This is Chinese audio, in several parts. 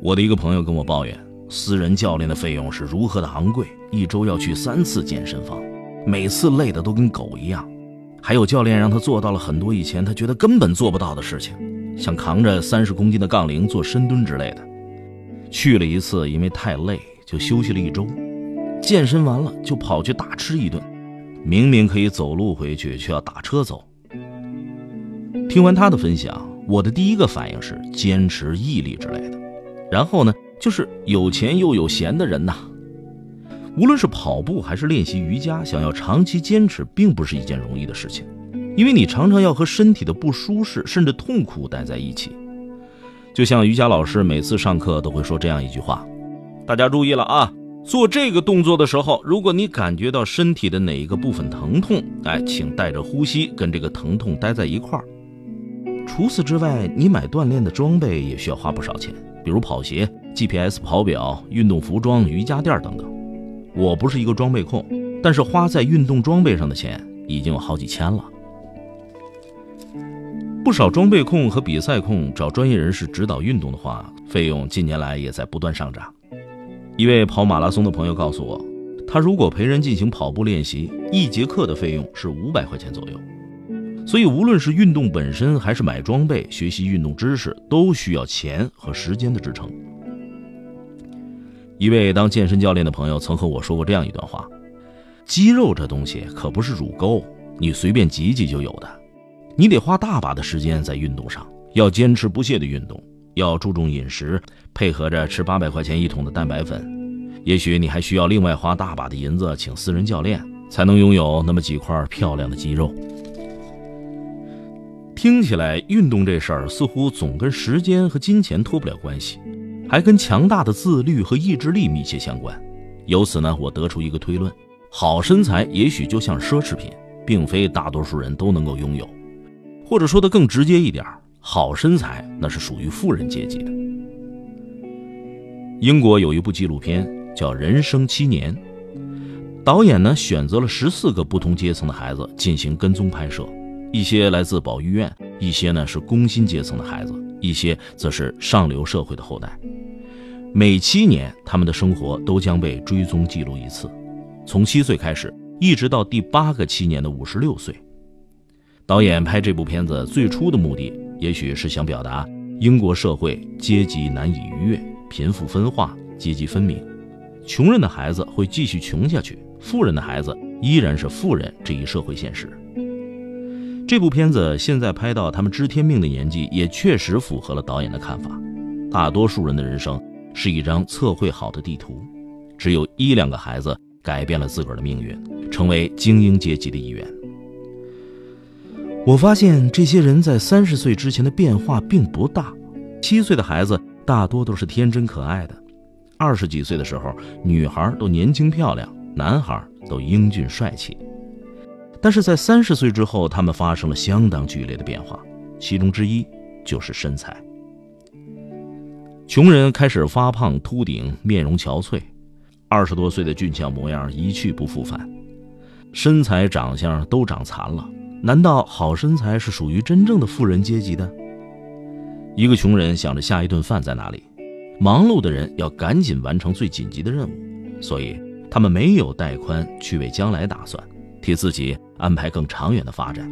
我的一个朋友跟我抱怨，私人教练的费用是如何的昂贵，一周要去三次健身房，每次累得都跟狗一样。还有教练让他做到了很多以前他觉得根本做不到的事情，像扛着三十公斤的杠铃做深蹲之类的。去了一次，因为太累，就休息了一周。健身完了就跑去大吃一顿，明明可以走路回去，却要打车走。听完他的分享，我的第一个反应是坚持、毅力之类的。然后呢，就是有钱又有闲的人呐。无论是跑步还是练习瑜伽，想要长期坚持，并不是一件容易的事情，因为你常常要和身体的不舒适甚至痛苦待在一起。就像瑜伽老师每次上课都会说这样一句话：“大家注意了啊，做这个动作的时候，如果你感觉到身体的哪一个部分疼痛，哎，请带着呼吸跟这个疼痛待在一块儿。除此之外，你买锻炼的装备也需要花不少钱，比如跑鞋、GPS 跑表、运动服装、瑜伽垫等等。我不是一个装备控，但是花在运动装备上的钱已经有好几千了。不少装备控和比赛控找专业人士指导运动的话，费用近年来也在不断上涨。一位跑马拉松的朋友告诉我，他如果陪人进行跑步练习，一节课的费用是五百块钱左右。所以，无论是运动本身，还是买装备、学习运动知识，都需要钱和时间的支撑。一位当健身教练的朋友曾和我说过这样一段话：肌肉这东西可不是乳沟，你随便挤挤就有的。你得花大把的时间在运动上，要坚持不懈的运动，要注重饮食，配合着吃八百块钱一桶的蛋白粉。也许你还需要另外花大把的银子请私人教练，才能拥有那么几块漂亮的肌肉。听起来，运动这事儿似乎总跟时间和金钱脱不了关系。还跟强大的自律和意志力密切相关。由此呢，我得出一个推论：好身材也许就像奢侈品，并非大多数人都能够拥有。或者说的更直接一点，好身材那是属于富人阶级的。英国有一部纪录片叫《人生七年》，导演呢选择了十四个不同阶层的孩子进行跟踪拍摄，一些来自保育院，一些呢是工薪阶层的孩子，一些则是上流社会的后代。每七年，他们的生活都将被追踪记录一次，从七岁开始，一直到第八个七年的五十六岁。导演拍这部片子最初的目的，也许是想表达英国社会阶级难以逾越，贫富分化，阶级分明，穷人的孩子会继续穷下去，富人的孩子依然是富人这一社会现实。这部片子现在拍到他们知天命的年纪，也确实符合了导演的看法。大多数人的人生。是一张测绘好的地图，只有一两个孩子改变了自个儿的命运，成为精英阶级的一员。我发现这些人在三十岁之前的变化并不大。七岁的孩子大多都是天真可爱的，二十几岁的时候，女孩都年轻漂亮，男孩都英俊帅气。但是在三十岁之后，他们发生了相当剧烈的变化，其中之一就是身材。穷人开始发胖、秃顶、面容憔悴，二十多岁的俊俏模样一去不复返，身材、长相都长残了。难道好身材是属于真正的富人阶级的？一个穷人想着下一顿饭在哪里，忙碌的人要赶紧完成最紧急的任务，所以他们没有带宽去为将来打算，替自己安排更长远的发展，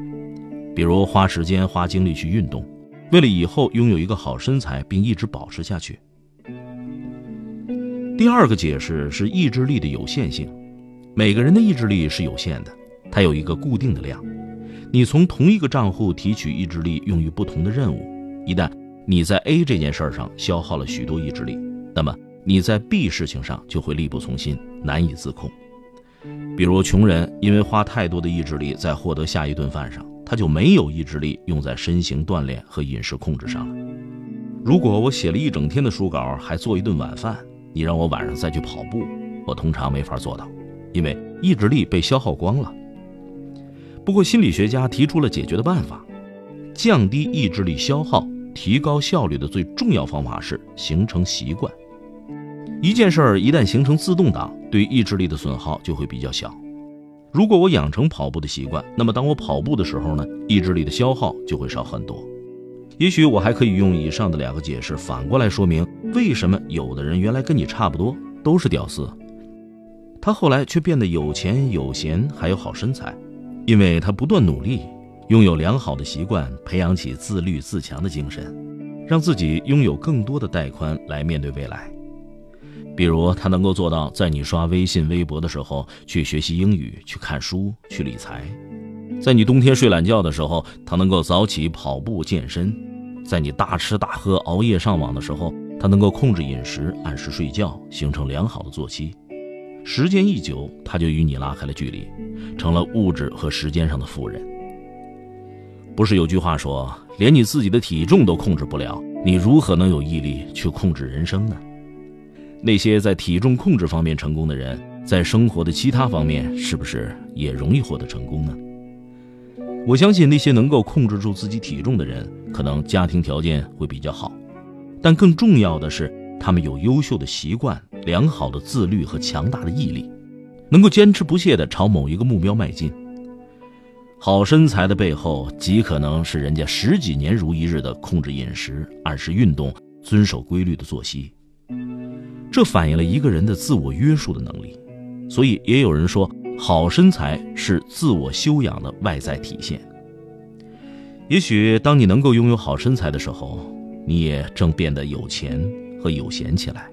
比如花时间、花精力去运动。为了以后拥有一个好身材，并一直保持下去。第二个解释是意志力的有限性。每个人的意志力是有限的，它有一个固定的量。你从同一个账户提取意志力用于不同的任务，一旦你在 A 这件事上消耗了许多意志力，那么你在 B 事情上就会力不从心，难以自控。比如，穷人因为花太多的意志力在获得下一顿饭上。他就没有意志力用在身形锻炼和饮食控制上了。如果我写了一整天的书稿，还做一顿晚饭，你让我晚上再去跑步，我通常没法做到，因为意志力被消耗光了。不过心理学家提出了解决的办法，降低意志力消耗、提高效率的最重要方法是形成习惯。一件事儿一旦形成自动挡，对意志力的损耗就会比较小。如果我养成跑步的习惯，那么当我跑步的时候呢，意志力的消耗就会少很多。也许我还可以用以上的两个解释反过来说明为什么有的人原来跟你差不多都是屌丝，他后来却变得有钱有闲还有好身材？因为他不断努力，拥有良好的习惯，培养起自律自强的精神，让自己拥有更多的带宽来面对未来。比如，他能够做到在你刷微信、微博的时候去学习英语、去看书、去理财；在你冬天睡懒觉的时候，他能够早起跑步健身；在你大吃大喝、熬夜上网的时候，他能够控制饮食、按时睡觉，形成良好的作息。时间一久，他就与你拉开了距离，成了物质和时间上的富人。不是有句话说，连你自己的体重都控制不了，你如何能有毅力去控制人生呢？那些在体重控制方面成功的人，在生活的其他方面是不是也容易获得成功呢？我相信那些能够控制住自己体重的人，可能家庭条件会比较好，但更重要的是。他们有优秀的习惯、良好的自律和强大的毅力，能够坚持不懈地朝某一个目标迈进。好身材的背后，极可能是人家十几年如一日的控制饮食、按时运动、遵守规律的作息。这反映了一个人的自我约束的能力。所以，也有人说，好身材是自我修养的外在体现。也许，当你能够拥有好身材的时候，你也正变得有钱。和有闲起来。